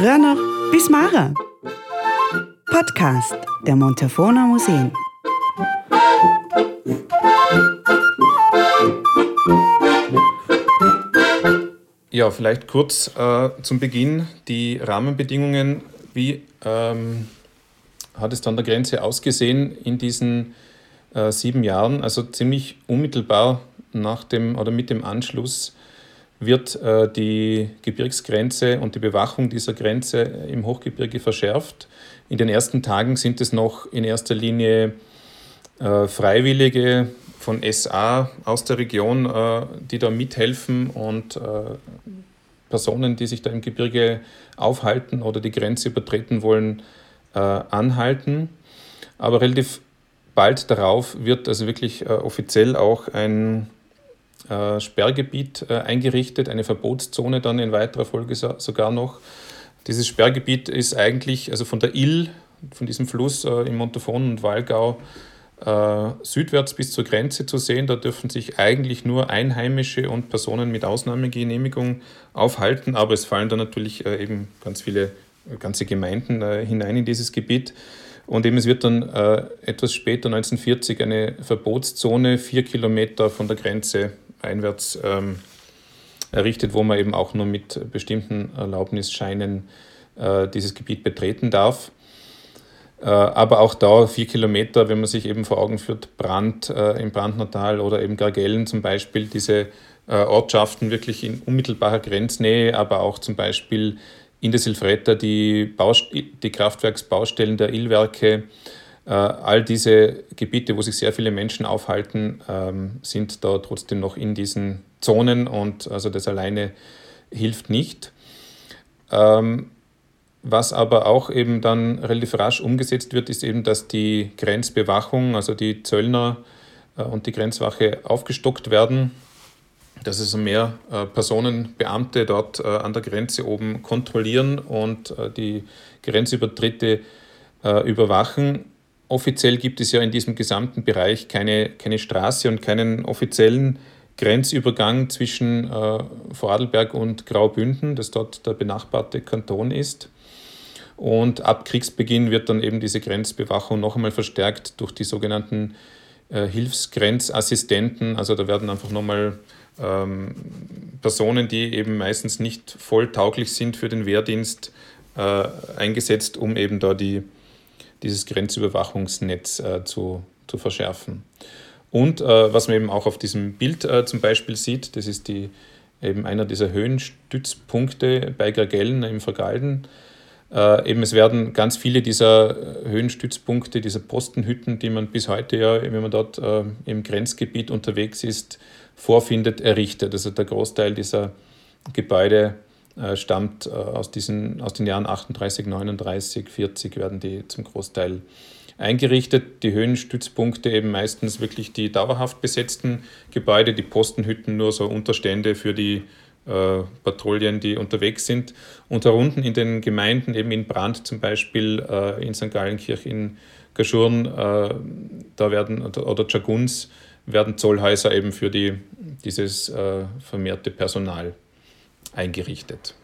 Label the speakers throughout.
Speaker 1: früher noch bis Mara. Podcast der Montafona Museen.
Speaker 2: Ja, vielleicht kurz äh, zum Beginn die Rahmenbedingungen. Wie ähm, hat es dann der Grenze ausgesehen in diesen äh, sieben Jahren? Also ziemlich unmittelbar nach dem oder mit dem Anschluss wird äh, die Gebirgsgrenze und die Bewachung dieser Grenze im Hochgebirge verschärft. In den ersten Tagen sind es noch in erster Linie äh, Freiwillige, von SA aus der Region, äh, die da mithelfen und äh, Personen, die sich da im Gebirge aufhalten oder die Grenze übertreten wollen, äh, anhalten. Aber relativ bald darauf wird also wirklich offiziell auch ein Sperrgebiet eingerichtet, eine Verbotszone dann in weiterer Folge sogar noch. Dieses Sperrgebiet ist eigentlich also von der Ill, von diesem Fluss im Montafon und Walgau, äh, südwärts bis zur Grenze zu sehen. Da dürfen sich eigentlich nur Einheimische und Personen mit Ausnahmegenehmigung aufhalten, aber es fallen da natürlich äh, eben ganz viele äh, ganze Gemeinden äh, hinein in dieses Gebiet. Und eben es wird dann äh, etwas später, 1940, eine Verbotszone vier Kilometer von der Grenze einwärts ähm, errichtet, wo man eben auch nur mit bestimmten Erlaubnisscheinen äh, dieses Gebiet betreten darf. Äh, aber auch da vier Kilometer, wenn man sich eben vor Augen führt, Brand äh, im Brandnertal oder eben Gargellen zum Beispiel, diese äh, Ortschaften wirklich in unmittelbarer Grenznähe, aber auch zum Beispiel in der Silfretta die, Baust die Kraftwerksbaustellen der Illwerke, all diese Gebiete, wo sich sehr viele Menschen aufhalten, ähm, sind da trotzdem noch in diesen Zonen und also das alleine hilft nicht. Ähm, was aber auch eben dann relativ rasch umgesetzt wird, ist eben, dass die Grenzbewachung, also die Zöllner äh, und die Grenzwache aufgestockt werden, dass also mehr äh, Personen, Beamte dort äh, an der Grenze oben kontrollieren und die Grenzübertritte überwachen. Offiziell gibt es ja in diesem gesamten Bereich keine, keine Straße und keinen offiziellen Grenzübergang zwischen Vorarlberg und Graubünden, das dort der benachbarte Kanton ist. Und ab Kriegsbeginn wird dann eben diese Grenzbewachung noch einmal verstärkt durch die sogenannten äh, Hilfsgrenzassistenten. Also da werden einfach nochmal ähm, Personen, die eben meistens nicht voll tauglich sind für den Wehrdienst, äh, eingesetzt, um eben da die, dieses Grenzüberwachungsnetz äh, zu, zu verschärfen. Und äh, was man eben auch auf diesem Bild äh, zum Beispiel sieht, das ist die, eben einer dieser Höhenstützpunkte bei Gargellen im Vergalden. Äh, eben es werden ganz viele dieser Höhenstützpunkte, dieser Postenhütten, die man bis heute ja, wenn man dort äh, im Grenzgebiet unterwegs ist, vorfindet, errichtet. Also der Großteil dieser Gebäude äh, stammt äh, aus, diesen, aus den Jahren 38, 39, 40 werden die zum Großteil eingerichtet. Die Höhenstützpunkte eben meistens wirklich die dauerhaft besetzten Gebäude, die Postenhütten nur so Unterstände für die äh, Patrouillen, die unterwegs sind. Und unten in den Gemeinden, eben in Brand zum Beispiel, äh, in St. Gallenkirch, in Gaschurn, äh, da werden, oder Chaguns, werden Zollhäuser eben für die, dieses äh, vermehrte Personal eingerichtet.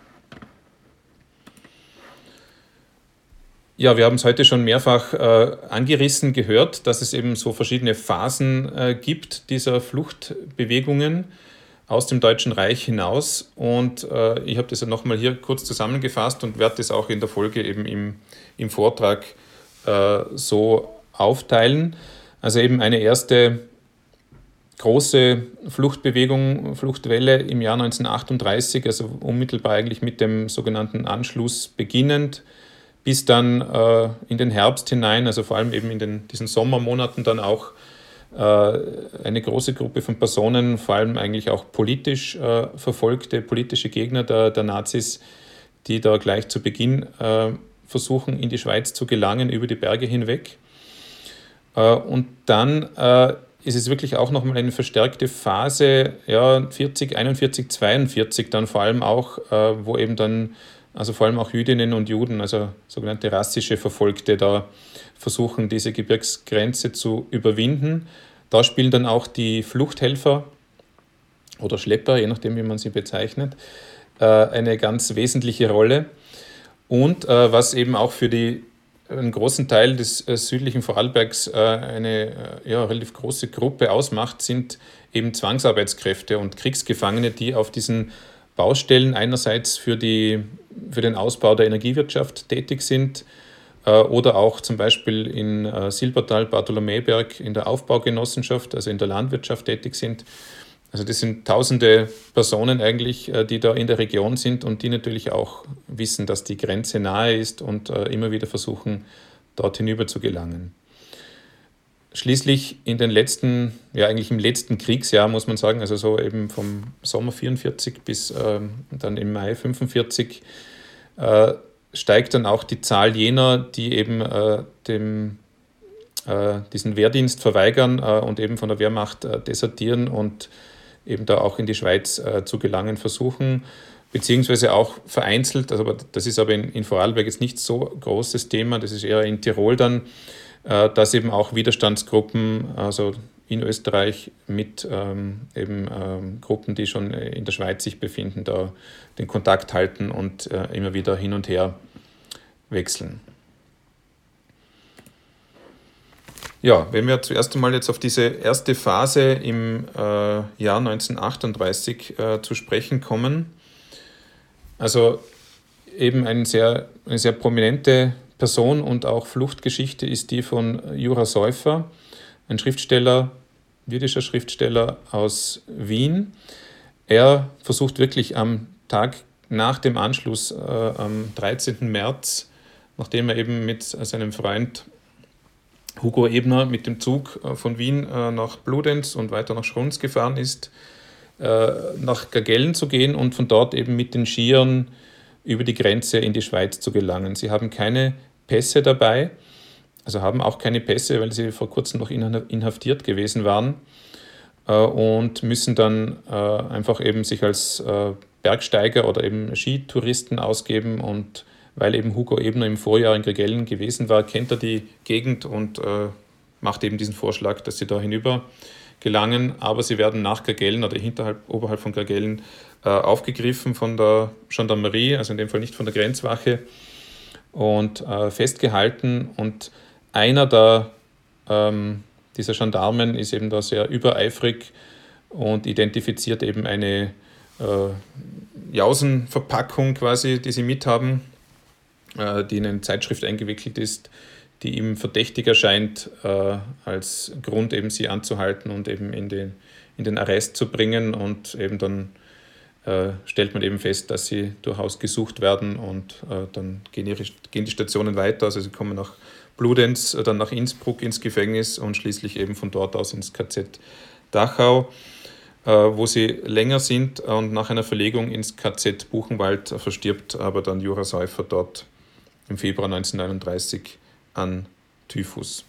Speaker 2: Ja, wir haben es heute schon mehrfach äh, angerissen gehört, dass es eben so verschiedene Phasen äh, gibt dieser Fluchtbewegungen aus dem Deutschen Reich hinaus. Und äh, ich habe das ja nochmal hier kurz zusammengefasst und werde das auch in der Folge eben im, im Vortrag äh, so aufteilen. Also eben eine erste große Fluchtbewegung, Fluchtwelle im Jahr 1938, also unmittelbar eigentlich mit dem sogenannten Anschluss beginnend, bis dann äh, in den Herbst hinein, also vor allem eben in den, diesen Sommermonaten dann auch äh, eine große Gruppe von Personen, vor allem eigentlich auch politisch äh, verfolgte, politische Gegner der, der Nazis, die da gleich zu Beginn äh, versuchen, in die Schweiz zu gelangen, über die Berge hinweg. und dann ist es wirklich auch nochmal eine verstärkte Phase, ja, 40, 41, 42 dann vor allem auch, wo eben dann, also vor allem auch Jüdinnen und Juden, also sogenannte rassische Verfolgte da versuchen, diese Gebirgsgrenze zu überwinden. Da spielen dann auch die Fluchthelfer oder Schlepper, je nachdem, wie man sie bezeichnet, äh, eine ganz wesentliche Rolle. Und äh, was eben auch für die, einen großen Teil des äh, südlichen Vorarlbergs äh, eine äh, ja, relativ große Gruppe ausmacht, sind eben Zwangsarbeitskräfte und Kriegsgefangene, die auf diesen Baustellen einerseits für, die, für den Ausbau der Energiewirtschaft tätig sind oder auch zum Beispiel in Silbertal, Bartholomäberg in der Aufbaugenossenschaft, also in der Landwirtschaft tätig sind. Also das sind tausende Personen eigentlich, äh, die da in der Region sind und die natürlich auch wissen, dass die Grenze nahe ist und immer wieder versuchen, dort hinüber zu gelangen. Schließlich in den letzten, ja eigentlich im letzten Kriegsjahr muss man sagen, also so eben vom Sommer 44 bis äh, dann im Mai 45, äh, steigt dann auch die Zahl jener, die eben äh, dem, äh, diesen Wehrdienst verweigern äh, und eben von der Wehrmacht äh, desertieren und eben da auch in die Schweiz zu gelangen versuchen, beziehungsweise auch vereinzelt, also das ist aber in, in Vorarlberg jetzt nicht so großes Thema, das ist eher in Tirol dann, äh, dass eben auch Widerstandsgruppen, also in Österreich mit ähm, eben ähm, Gruppen, die schon in der Schweiz sich befinden, da den Kontakt halten und äh, immer wieder hin und her wechseln. Ja, wenn wir zuerst einmal jetzt auf diese erste Phase im äh, Jahr 1938 äh, zu sprechen kommen, also eben ein sehr, eine sehr prominente Person und auch Fluchtgeschichte ist die von Jura Säufer, ein Schriftsteller, jüdischer Schriftsteller aus Wien. Er versucht wirklich am Tag nach dem Anschluss, äh, am 13. März, nachdem er eben mit seinem Freund Hugo Ebner mit dem Zug äh, von Wien äh, nach Bludenz und weiter nach Schrunz gefahren ist, äh, nach Gagellen zu gehen und von dort eben mit den Skiern über die Grenze in die Schweiz zu gelangen. Sie haben keine Pässe dabei, also haben auch keine Pässe, weil sie vor kurzem noch inhaftiert gewesen waren und müssen dann einfach eben sich als Bergsteiger oder eben Skitouristen ausgeben und weil eben Hugo Ebner im Vorjahr in Gregellen gewesen war, kennt er die Gegend und macht eben diesen Vorschlag, dass sie da hinüber gelangen, aber sie werden nach Gagellen oder hinterhalb, oberhalb von Gagellen äh, aufgegriffen von der Gendarmerie, also in dem Fall nicht von der Grenzwache, und äh, festgehalten. Und einer der, ähm, dieser Gendarmen ist eben da sehr übereifrig und identifiziert eben eine äh, Jausenverpackung quasi, die sie mithaben, äh, die in eine Zeitschrift eingewickelt ist, die ihm verdächtig erscheint, äh, als Grund eben sie anzuhalten und eben in den, in den Arrest zu bringen und eben dann äh, stellt man eben fest, dass sie durchaus gesucht werden und äh, dann gehen, ihre, gehen die Stationen weiter. Also sie kommen nach Bludenz, äh, dann nach Innsbruck ins Gefängnis und schließlich eben von dort aus ins KZ Dachau, äh, wo sie länger sind und nach einer Verlegung ins KZ Buchenwald verstirbt aber dann Jura Säufer dort im Februar 1939 an Typhus.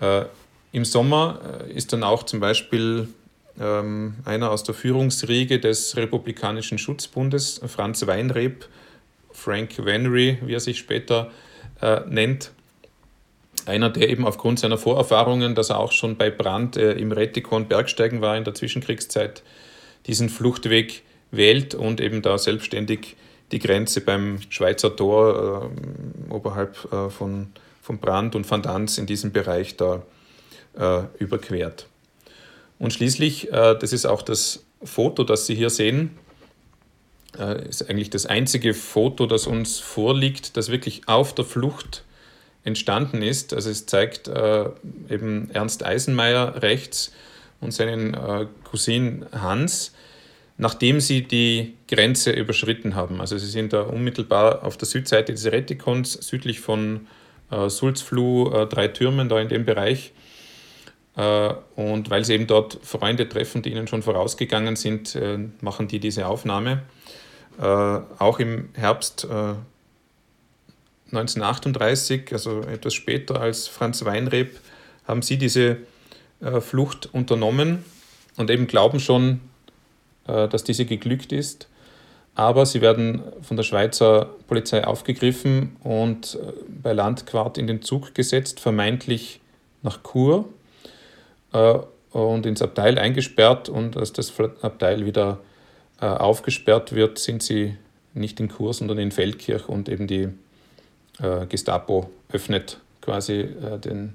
Speaker 2: Äh, Im Sommer ist dann auch zum Beispiel ähm, einer aus der Führungsriege des Republikanischen Schutzbundes, Franz Weinreb, Frank Venry, wie er sich später äh, nennt. Einer, der eben aufgrund seiner Vorerfahrungen, dass er auch schon bei Brand äh, im Rettikon Bergsteigen war in der Zwischenkriegszeit, diesen Fluchtweg wählt und eben da selbstständig die Grenze beim Schweizer Tor äh, oberhalb äh, von, von Brand und Van Danz in diesem Bereich da äh, überquert. Und schließlich, äh, das ist auch das Foto, das Sie hier sehen, äh, ist eigentlich das einzige Foto, das uns vorliegt, das wirklich auf der Flucht entstanden ist. Also es zeigt äh, eben Ernst Eisenmeier rechts und seinen Cousin Hans, nachdem sie die Grenze überschritten haben. Also sie sind da unmittelbar auf der Südseite des Rettikons, südlich von Sulzfluh, drei Türmen da in dem Bereich äh, und weil sie eben dort Freunde treffen, die ihnen schon vorausgegangen sind, äh, machen die diese Aufnahme. Äh, auch im Herbst 1938, also etwas später als Franz Weinreb, haben sie diese Flucht unternommen und eben glauben schon, dass diese geglückt ist. Aber sie werden von der Schweizer Polizei aufgegriffen und bei Landquart in den Zug gesetzt, vermeintlich nach Chur äh, und ins Abteil eingesperrt und als das Abteil wieder äh, aufgesperrt wird, sind sie nicht in Kurs, sondern in Feldkirch und eben die äh, Gestapo öffnet quasi äh, den,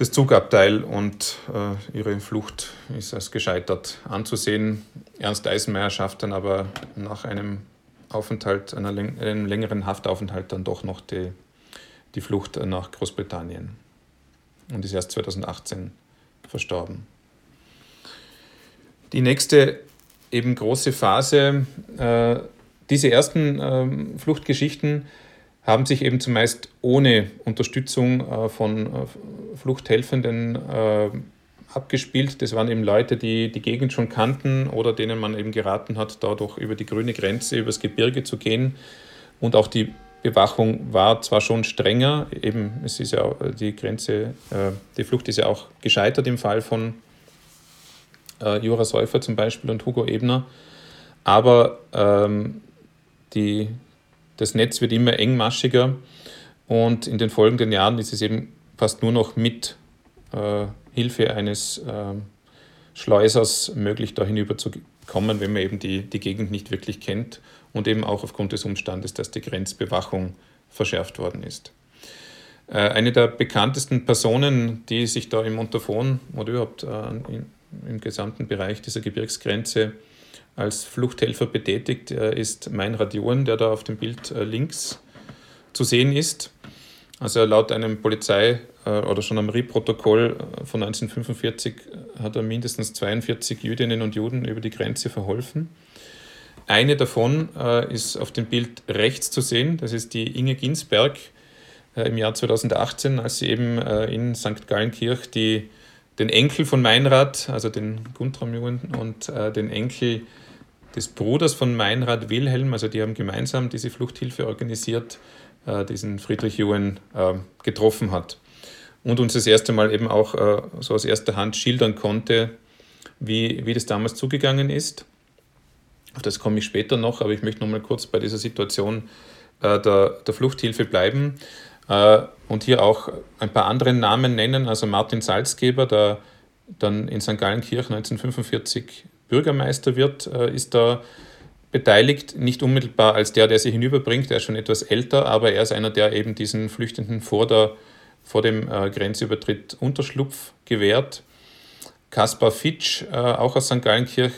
Speaker 2: das Zugabteil und äh, ihre Flucht ist als gescheitert anzusehen. Ernst Eisenmeyer schafft dann aber nach einem Aufenthalt, einer, einem längeren Haftaufenthalt dann doch noch die, die Flucht nach Großbritannien und ist erst 2018 verstorben. Die nächste eben große Phase, äh, diese ersten äh, Fluchtgeschichten haben sich eben zumeist ohne Unterstützung äh, von äh, Fluchthelfenden äh, abgespielt. Das waren eben Leute, die die Gegend schon kannten oder denen man eben geraten hat, dadurch über die grüne Grenze, übers Gebirge zu gehen. Und auch die Bewachung war zwar schon strenger, eben es ist ja die Grenze, die Flucht ist ja auch gescheitert im Fall von Jura Säufer zum Beispiel und Hugo Ebner, aber ähm, die, das Netz wird immer engmaschiger und in den folgenden Jahren ist es eben fast nur noch mit äh, Hilfe eines äh, Schleusers möglich, da hinüber zu kommen, wenn man eben die, die Gegend nicht wirklich kennt und eben auch aufgrund des Umstandes, dass die Grenzbewachung verschärft worden ist. Äh, eine der bekanntesten Personen, die sich da im Montafon oder überhaupt äh, im gesamten Bereich dieser Gebirgsgrenze als Fluchthelfer betätigt, äh, ist Meinrad Johan, der da auf dem Bild äh, links zu sehen ist. Also laut einem Polizei- äh, oder schon am RI-Protokoll von 1945 hat er mindestens 42 Jüdinnen und Juden über die Grenze verholfen. Eine davon ist auf dem Bild rechts zu sehen, das ist die Inge Ginsberg im Jahr 2018, als sie eben in St. Gallenkirch die, den Enkel von Meinrad, also den Guntram Jungen und den Enkel des Bruders von Meinrad Wilhelm, also die haben gemeinsam diese Fluchthilfe organisiert, äh, diesen Friedrich Juen äh, getroffen hat. Und uns das erste Mal eben auch äh, so aus erster Hand schildern konnte, wie, wie das damals zugegangen ist. Auf das komme ich später noch, aber ich möchte noch mal kurz bei dieser Situation der, der Fluchthilfe bleiben und hier auch ein paar andere Namen nennen. Also Martin Salzgeber, der dann in St. Gallenkirch 1945 Bürgermeister wird, äh, ist da beteiligt, nicht unmittelbar als der, der sie hinüberbringt, er ist schon etwas älter, aber er ist einer, der eben diesen Flüchtenden vor, der, vor dem äh, Grenzübertritt Unterschlupf gewährt. Kaspar Fitsch, äh, auch aus St. Gallenkirch,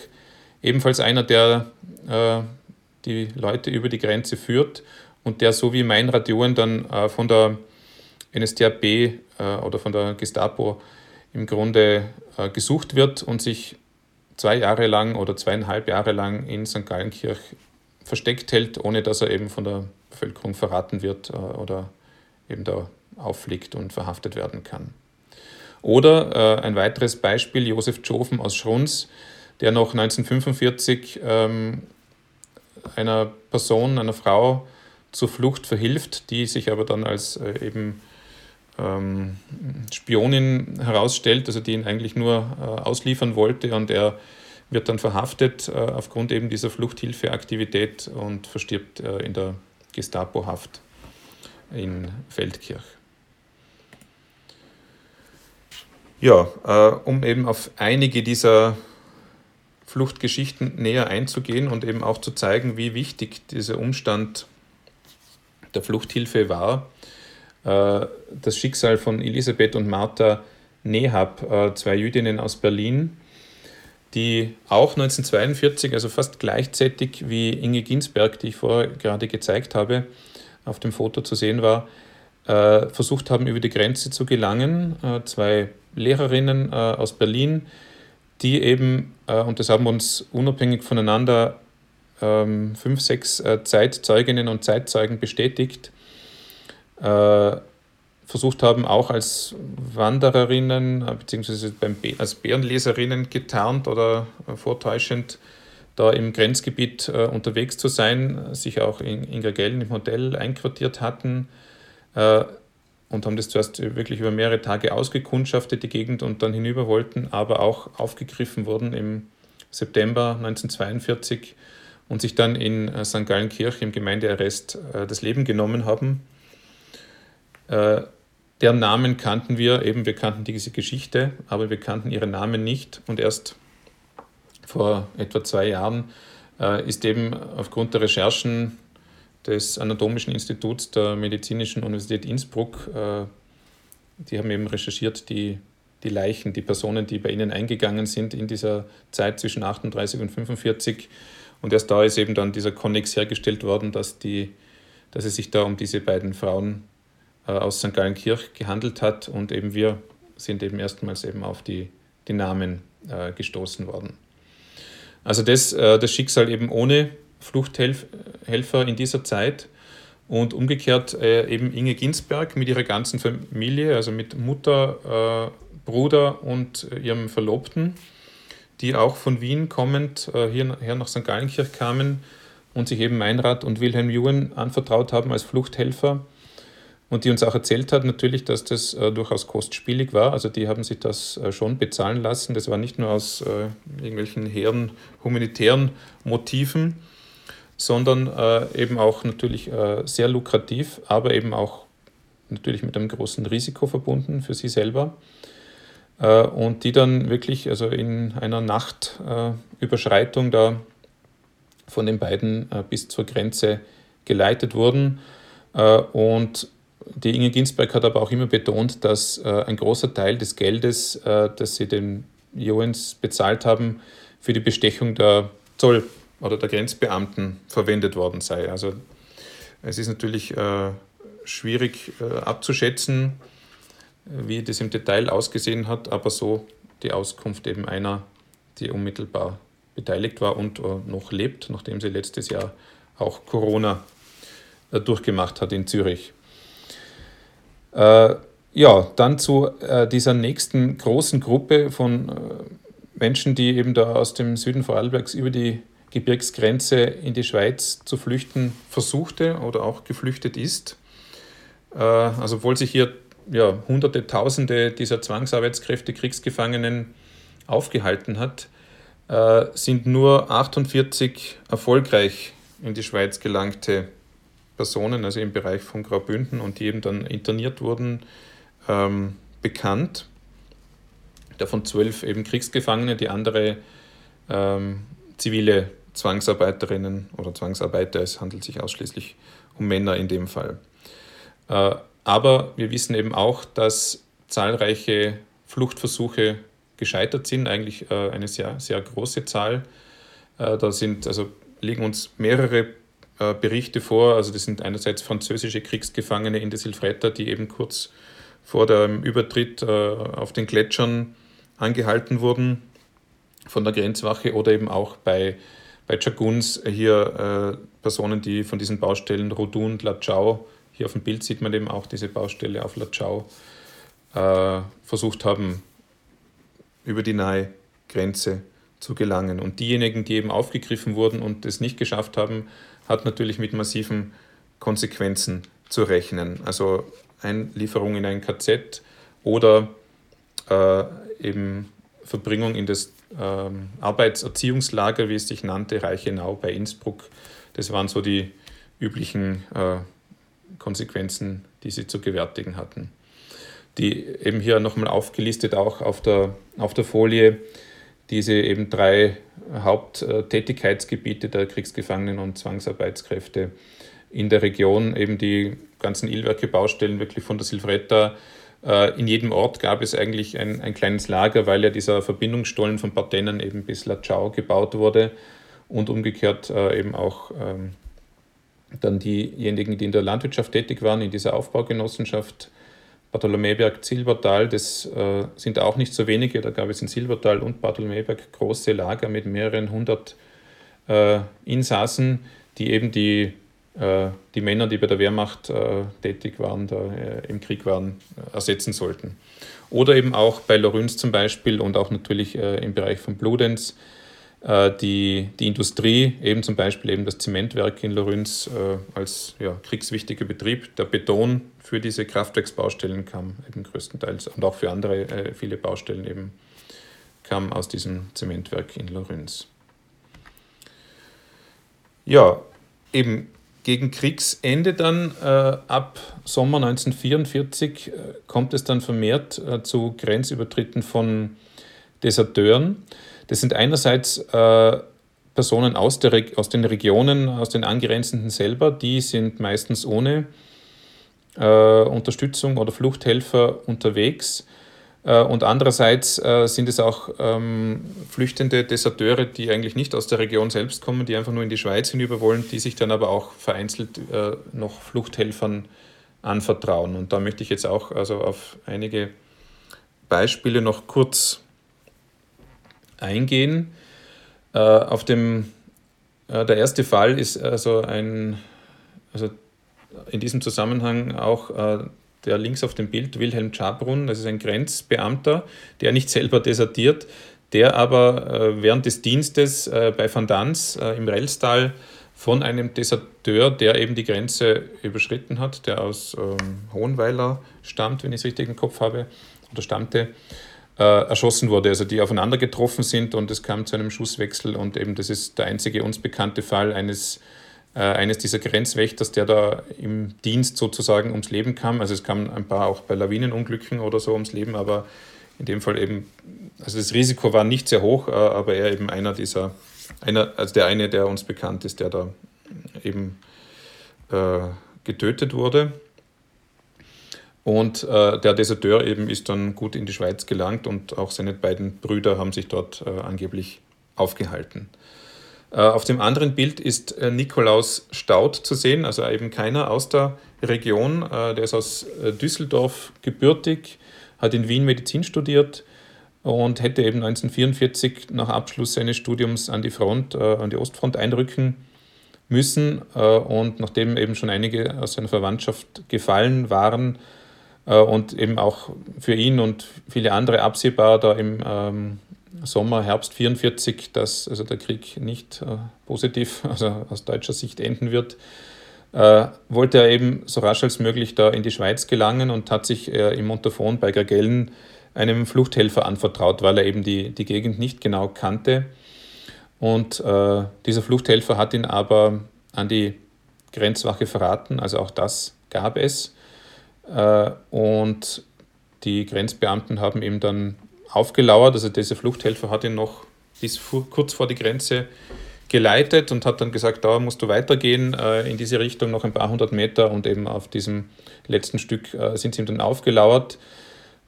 Speaker 2: ebenfalls einer, der die Leute über die Grenze führt und der so wie mein Radioen dann von der NSDAP oder von der Gestapo im Grunde gesucht wird und sich zwei Jahre lang oder zweieinhalb Jahre lang in St. Gallenkirch versteckt hält, ohne dass er eben von der Bevölkerung verraten wird äh, oder eben da auffliegt und verhaftet werden kann. Oder äh, ein weiteres Beispiel, Josef Tschofen aus Schruns, der noch 1945 ähm, einer Person, einer Frau zur Flucht verhilft, die sich aber dann als äh, eben ähm, Spionin herausstellt, also die ihn eigentlich nur äh, ausliefern wollte und er wird dann verhaftet äh, aufgrund eben dieser Fluchthilfeaktivität und verstirbt äh, in der Gestapo-Haft in Feldkirch. Ja, äh, um eben auf einige dieser Fluchtgeschichten näher einzugehen und eben auch zu zeigen, wie wichtig dieser Umstand der Fluchthilfe war, äh, das Schicksal von Elisabeth und Martha Nehab, äh, zwei Jüdinnen aus Berlin, die auch 1942, also fast gleichzeitig wie Inge Ginsberg, die ich vorher gerade gezeigt habe, auf dem Foto zu sehen war, äh, versucht haben, über die Grenze zu gelangen. Zwei Lehrerinnen aus Berlin, die eben, und das haben uns unabhängig voneinander ähm, fünf, sechs Zeitzeuginnen und Zeitzeugen bestätigt, äh, versucht haben, auch als Wandererinnen äh, bzw. als Bärenleserinnen getarnt oder äh, vortäuschend da im Grenzgebiet äh, unterwegs zu sein, sich auch in Ingergellen im Hotel einquartiert hatten äh, und haben das zuerst wirklich über mehrere Tage ausgekundschaftet, die Gegend, und dann hinüber wollten, aber auch aufgegriffen wurden im September 1942 und sich dann in St. Gallenkirch im Gemeindearrest das Leben genommen haben. Äh, deren Namen kannten wir, eben wir kannten diese Geschichte, aber wir kannten ihre Namen nicht. Und erst vor etwa zwei Jahren äh, ist eben aufgrund der Recherchen des Anatomischen Instituts der Medizinischen Universität Innsbruck, äh, die haben eben recherchiert, die, die Leichen, die Personen, die bei ihnen eingegangen sind in dieser Zeit zwischen 38 und 45. Und erst da ist eben dann dieser Konnex hergestellt worden, dass, die, dass es sich da um diese beiden Frauen äh, aus St. Gallenkirch gehandelt hat und eben wir sind eben erstmals eben auf die, die Namen äh, gestoßen worden. Also das, äh, das Schicksal eben ohne Fluchthelfer in dieser Zeit und umgekehrt äh, eben Inge Ginsberg mit ihrer ganzen Familie, also mit Mutter, äh, Bruder und äh, ihrem Verlobten, die auch von Wien kommend äh, hierher nach St. Gallenkirch kamen und sich eben Meinrad und Wilhelm Juen anvertraut haben als Fluchthelfer und die uns auch erzählt hat natürlich, dass das äh, durchaus kostspielig war. Also die haben sich das äh, schon bezahlen lassen. Das war nicht nur aus irgendwelchen hehren humanitären Motiven, sondern eben auch natürlich sehr lukrativ, aber eben auch natürlich mit einem großen Risiko verbunden für sie selber. Äh, und die dann wirklich also in einer Nachtüberschreitung da von den beiden bis zur Grenze geleitet wurden. Und die Inge Ginsberg hat aber auch immer betont, dass äh, ein großer Teil des Geldes, äh, das sie den Joens bezahlt haben, für die Bestechung der Zoll- oder der Grenzbeamten verwendet worden sei. Also es ist natürlich äh, schwierig äh, abzuschätzen, wie das im Detail ausgesehen hat, aber so die Auskunft eben einer, die unmittelbar beteiligt war und äh, noch lebt, nachdem sie letztes Jahr auch Corona äh, durchgemacht hat in Zürich. Äh, ja, dann zu äh, dieser nächsten großen Gruppe von äh, Menschen, die eben da aus dem Süden Vorarlbergs über die Gebirgsgrenze in die Schweiz zu flüchten versuchte oder auch geflüchtet ist. Äh, also obwohl sich hier ja, Hunderte, Tausende dieser Zwangsarbeitskräfte, Kriegsgefangenen aufgehalten hat, äh, sind nur 48 erfolgreich in die Schweiz gelangte Personen, also im Bereich von Graubünden und die eben dann interniert wurden, ähm, bekannt. Davon zwölf eben Kriegsgefangene, die andere ähm, zivile Zwangsarbeiterinnen oder Zwangsarbeiter. Es handelt sich ausschließlich um Männer in dem Fall. Äh, aber wir wissen eben auch, dass zahlreiche Fluchtversuche gescheitert sind, eigentlich äh, eine sehr, sehr große Zahl. Äh, da sind, also liegen uns mehrere äh, Berichte vor. Also das sind einerseits französische Kriegsgefangene in der Silfretta, die eben kurz vor dem Übertritt auf den Gletschern angehalten wurden von der Grenzwache oder eben auch bei, bei Chaguns hier Personen, die von diesen Baustellen Rodun, Lachau, hier auf dem Bild sieht man eben auch diese Baustelle auf Lachau, äh, versucht haben, über die nahe Grenze zu gelangen. Und diejenigen, die eben aufgegriffen wurden und es nicht geschafft haben, hat natürlich mit massiven Konsequenzen zu rechnen. Also Einlieferung in ein KZ oder äh, eben Verbringung in das äh, Arbeitserziehungslager, wie es sich nannte, Reichenau bei Innsbruck. Das waren so die üblichen äh, Konsequenzen, die sie zu gewärtigen hatten. Die eben hier nochmal aufgelistet auch auf der, auf der Folie diese eben drei Haupttätigkeitsgebiete der Kriegsgefangenen und Zwangsarbeitskräfte in der Region, eben die ganzen Illwerke-Baustellen wirklich von der Silvretta. Äh, in jedem Ort gab es eigentlich ein, ein kleines Lager, weil ja dieser Verbindungsstollen von Partennen eben bis Lachau gebaut wurde und umgekehrt äh, eben auch ähm, dann diejenigen, die in der Landwirtschaft tätig waren, in dieser Aufbaugenossenschaft Bartholomäberg, Silbertal, das äh, sind auch nicht so wenige. Da gab es in Silbertal und Bartholomäberg große Lager mit mehreren hundert äh, Insassen, die eben die, äh, die Männer, die bei der Wehrmacht äh, tätig waren, da äh, im Krieg waren, ersetzen sollten. Oder eben auch bei Loryns zum Beispiel und auch natürlich äh, im Bereich von Bludenz äh, die, die Industrie, eben zum Beispiel eben das Zementwerk in Lorenz äh, als ja, kriegswichtiger Betrieb. Der Beton für diese Kraftwerksbaustellen kam eben größtenteils und auch für andere äh, viele Baustellen eben kam aus diesem Zementwerk in Lorenz. Ja, eben gegen Kriegsende dann, äh, ab Sommer 1944, äh, kommt es dann vermehrt äh, zu Grenzübertritten von Deserteuren. Das sind einerseits äh, Personen aus, der, aus den Regionen, aus den angrenzenden selber, die sind meistens ohne äh, Unterstützung oder Fluchthelfer unterwegs. Äh, und andererseits äh, sind es auch ähm, flüchtende Deserteure, die eigentlich nicht aus der Region selbst kommen, die einfach nur in die Schweiz hinüber wollen, die sich dann aber auch vereinzelt äh, noch Fluchthelfern anvertrauen. Und da möchte ich jetzt auch also auf einige Beispiele noch kurz eingehen. Äh, auf dem, äh, der erste Fall ist also ein, also in diesem Zusammenhang auch äh, der links auf dem Bild, Wilhelm Schabrunn, das ist ein Grenzbeamter, der nicht selber desertiert, der aber während des Dienstes bei Van Dans im Rellstal von einem Deserteur, der eben die Grenze überschritten hat, der aus ähm, Hohenweiler stammt, wenn ich es richtig im Kopf habe, oder stammte, äh, erschossen wurde, also die aufeinander getroffen sind und es kam zu einem Schusswechsel und eben das ist der einzige uns bekannte Fall eines, äh, eines dieser Grenzwächters, der da im Dienst sozusagen ums Leben kam. Also es kamen ein paar auch bei Lawinenunglücken oder so ums Leben, aber in dem Fall eben, also das Risiko war nicht sehr hoch, äh, aber er eben einer dieser, einer, also der eine, der uns bekannt ist, der da eben äh, getötet wurde. Und äh, der Deserteur eben ist dann gut in die Schweiz gelangt und auch seine beiden Brüder haben sich dort äh, angeblich aufgehalten. Äh, auf dem anderen Bild ist äh, Nikolaus Staud zu sehen, also eben keiner aus der Region. Äh, der ist aus äh, Düsseldorf gebürtig, hat in Wien Medizin studiert und hätte eben 1944 nach Abschluss seines Studiums an die Front, an die Ostfront einrücken müssen. und nachdem eben schon einige aus seiner Verwandtschaft gefallen waren, und eben auch für ihn und viele andere absehbar da im ähm, Sommer, Herbst 44, dass also der Krieg nicht äh, positiv, also aus deutscher Sicht enden wird, äh, wollte er eben so rasch als möglich da in die Schweiz gelangen und hat sich äh, im Montafon bei Gagellen einem Fluchthelfer anvertraut, weil er eben die, die Gegend nicht genau kannte. Und äh, dieser Fluchthelfer hat ihn aber an die Grenzwache verraten, also auch das gab es. Äh, und die Grenzbeamten haben ihm dann aufgelauert. Also dieser Fluchthelfer hat ihn noch bis kurz vor die Grenze geleitet und hat dann gesagt, da musst du weitergehen äh, in diese Richtung noch ein paar hundert Meter und eben auf diesem letzten Stück äh, sind sie ihm dann aufgelauert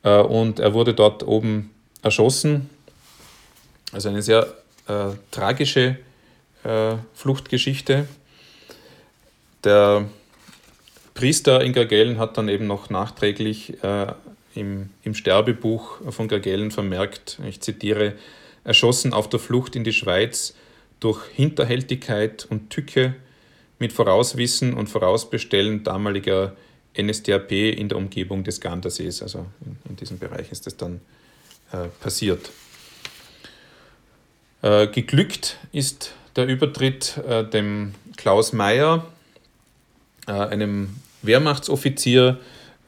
Speaker 2: und er wurde dort oben erschossen. Also eine sehr äh, tragische äh, Fluchtgeschichte. Der Priester in Gagellen hat dann eben noch nachträglich äh, im, im Sterbebuch von Gagellen vermerkt, ich zitiere, erschossen auf der Flucht in die Schweiz durch Hinterhältigkeit und Tücke mit Vorauswissen und Vorausbestellen damaliger NSDAP in der Umgebung des Gandersees. Also in, in diesem Bereich ist das dann äh, passiert. Äh, geglückt ist der Übertritt äh, dem Klaus Mayer, äh, einem Wehrmachtsoffizier,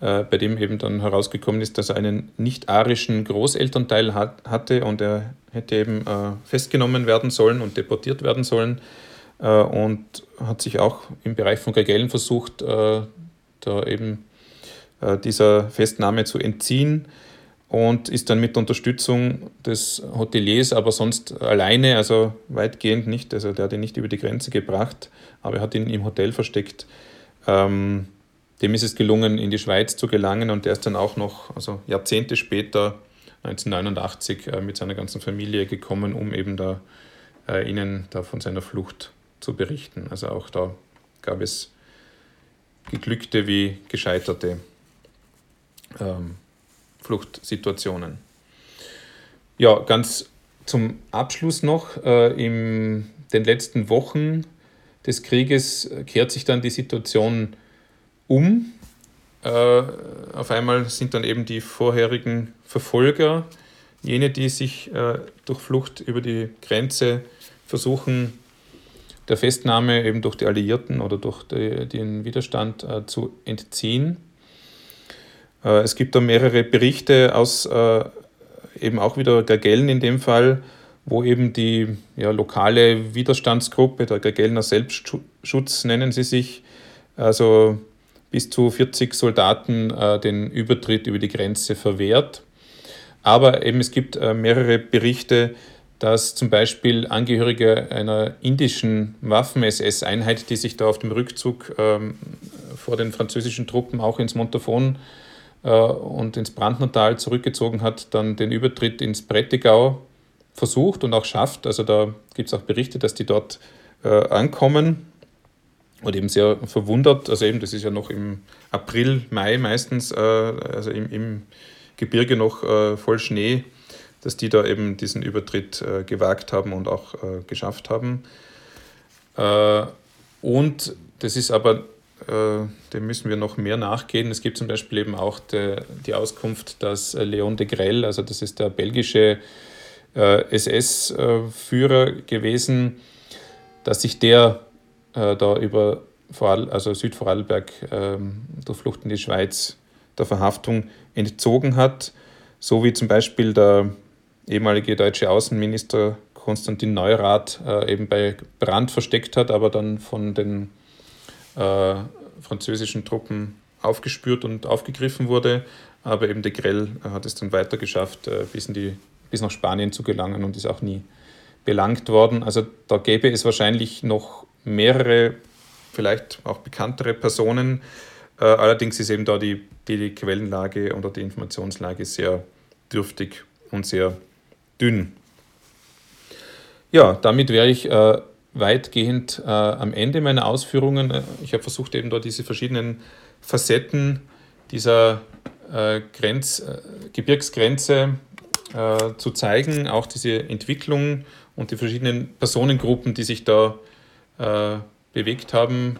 Speaker 2: äh, bei dem eben dann herausgekommen ist, dass er einen nicht-arischen Großelternteil hat, hatte und er hätte eben äh, festgenommen werden sollen und deportiert werden sollen äh, und hat sich auch im Bereich von Gagellen versucht, äh, da eben äh, dieser Festnahme zu entziehen und ist dann mit Unterstützung des Hoteliers, aber sonst alleine, also weitgehend nicht, also der hat ihn nicht über die Grenze gebracht, aber er hat ihn im Hotel versteckt, ähm, dem ist es gelungen, in die Schweiz zu gelangen und der ist dann auch noch, also Jahrzehnte später, 1989, äh, mit seiner ganzen Familie gekommen, um eben da äh, ihnen da von seiner Flucht zu berichten. Also auch da gab es geglückte wie gescheiterte ähm, Fluchtsituationen. Ja, ganz zum Abschluss noch, äh, in den letzten Wochen des Krieges kehrt sich dann die Situation um. Äh, auf einmal sind dann eben die vorherigen Verfolger, jene, die sich äh, durch Flucht über die Grenze versuchen, der Festnahme eben durch die Alliierten oder durch die, den Widerstand äh, zu entziehen. Äh, es gibt da mehrere Berichte aus äh, eben auch wieder Gagellen in dem Fall, wo eben die ja, lokale Widerstandsgruppe, der Gagelner Selbstschutz nennen sie sich, also bis zu 40 Soldaten äh, den Übertritt über die Grenze verwehrt. Aber eben es gibt äh, mehrere Berichte, dass zum Beispiel Angehörige einer indischen Waffen-SS-Einheit, die sich da auf dem Rückzug ähm, vor den französischen Truppen auch ins Montafon äh, und ins Brandnertal zurückgezogen hat, dann den Übertritt ins Prättigau versucht und auch schafft. Also da gibt es auch Berichte, dass die dort äh, ankommen und eben sehr verwundert. Also eben, das ist ja noch im April, Mai meistens, äh, also im, im Gebirge noch äh, voll Schnee dass die da eben diesen Übertritt äh, gewagt haben und auch äh, geschafft haben. Äh, und das ist aber, äh, dem müssen wir noch mehr nachgehen. Es gibt zum Beispiel eben auch de, die Auskunft, dass Leon de Grell, also das ist der belgische SS-Führer gewesen, dass sich der da über Vorarl also Südvorarlberg ähm, durch Flucht in die Schweiz der Verhaftung entzogen hat, so wie zum Beispiel der ehemalige deutsche Außenminister Konstantin Neurath äh, eben bei Brand versteckt hat, aber dann von den äh, französischen Truppen aufgespürt und aufgegriffen wurde. Aber eben de Grell hat es dann weiter geschafft, äh, bis, in die, bis nach Spanien zu gelangen und ist auch nie belangt worden. Also da gäbe es wahrscheinlich noch mehrere, vielleicht auch bekanntere Personen. Äh, allerdings ist eben da die, die Quellenlage oder die Informationslage sehr dürftig und sehr dünn. Ja, damit wäre ich äh, weitgehend äh, am Ende meiner Ausführungen. Äh, ich habe versucht, eben da diese verschiedenen Facetten dieser äh, Grenz, äh, Gebirgsgrenze zu zeigen, auch diese Entwicklung und die verschiedenen Personengruppen, die sich da äh, bewegt haben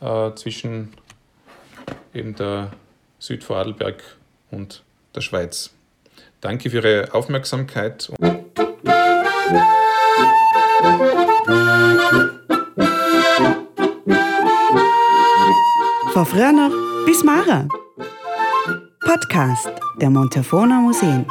Speaker 2: äh, zwischen eben der Südvorarlberg und der Schweiz. Danke für Ihre Aufmerksamkeit.
Speaker 1: Von früher noch bis Mara. Podcast der Montefona Museen.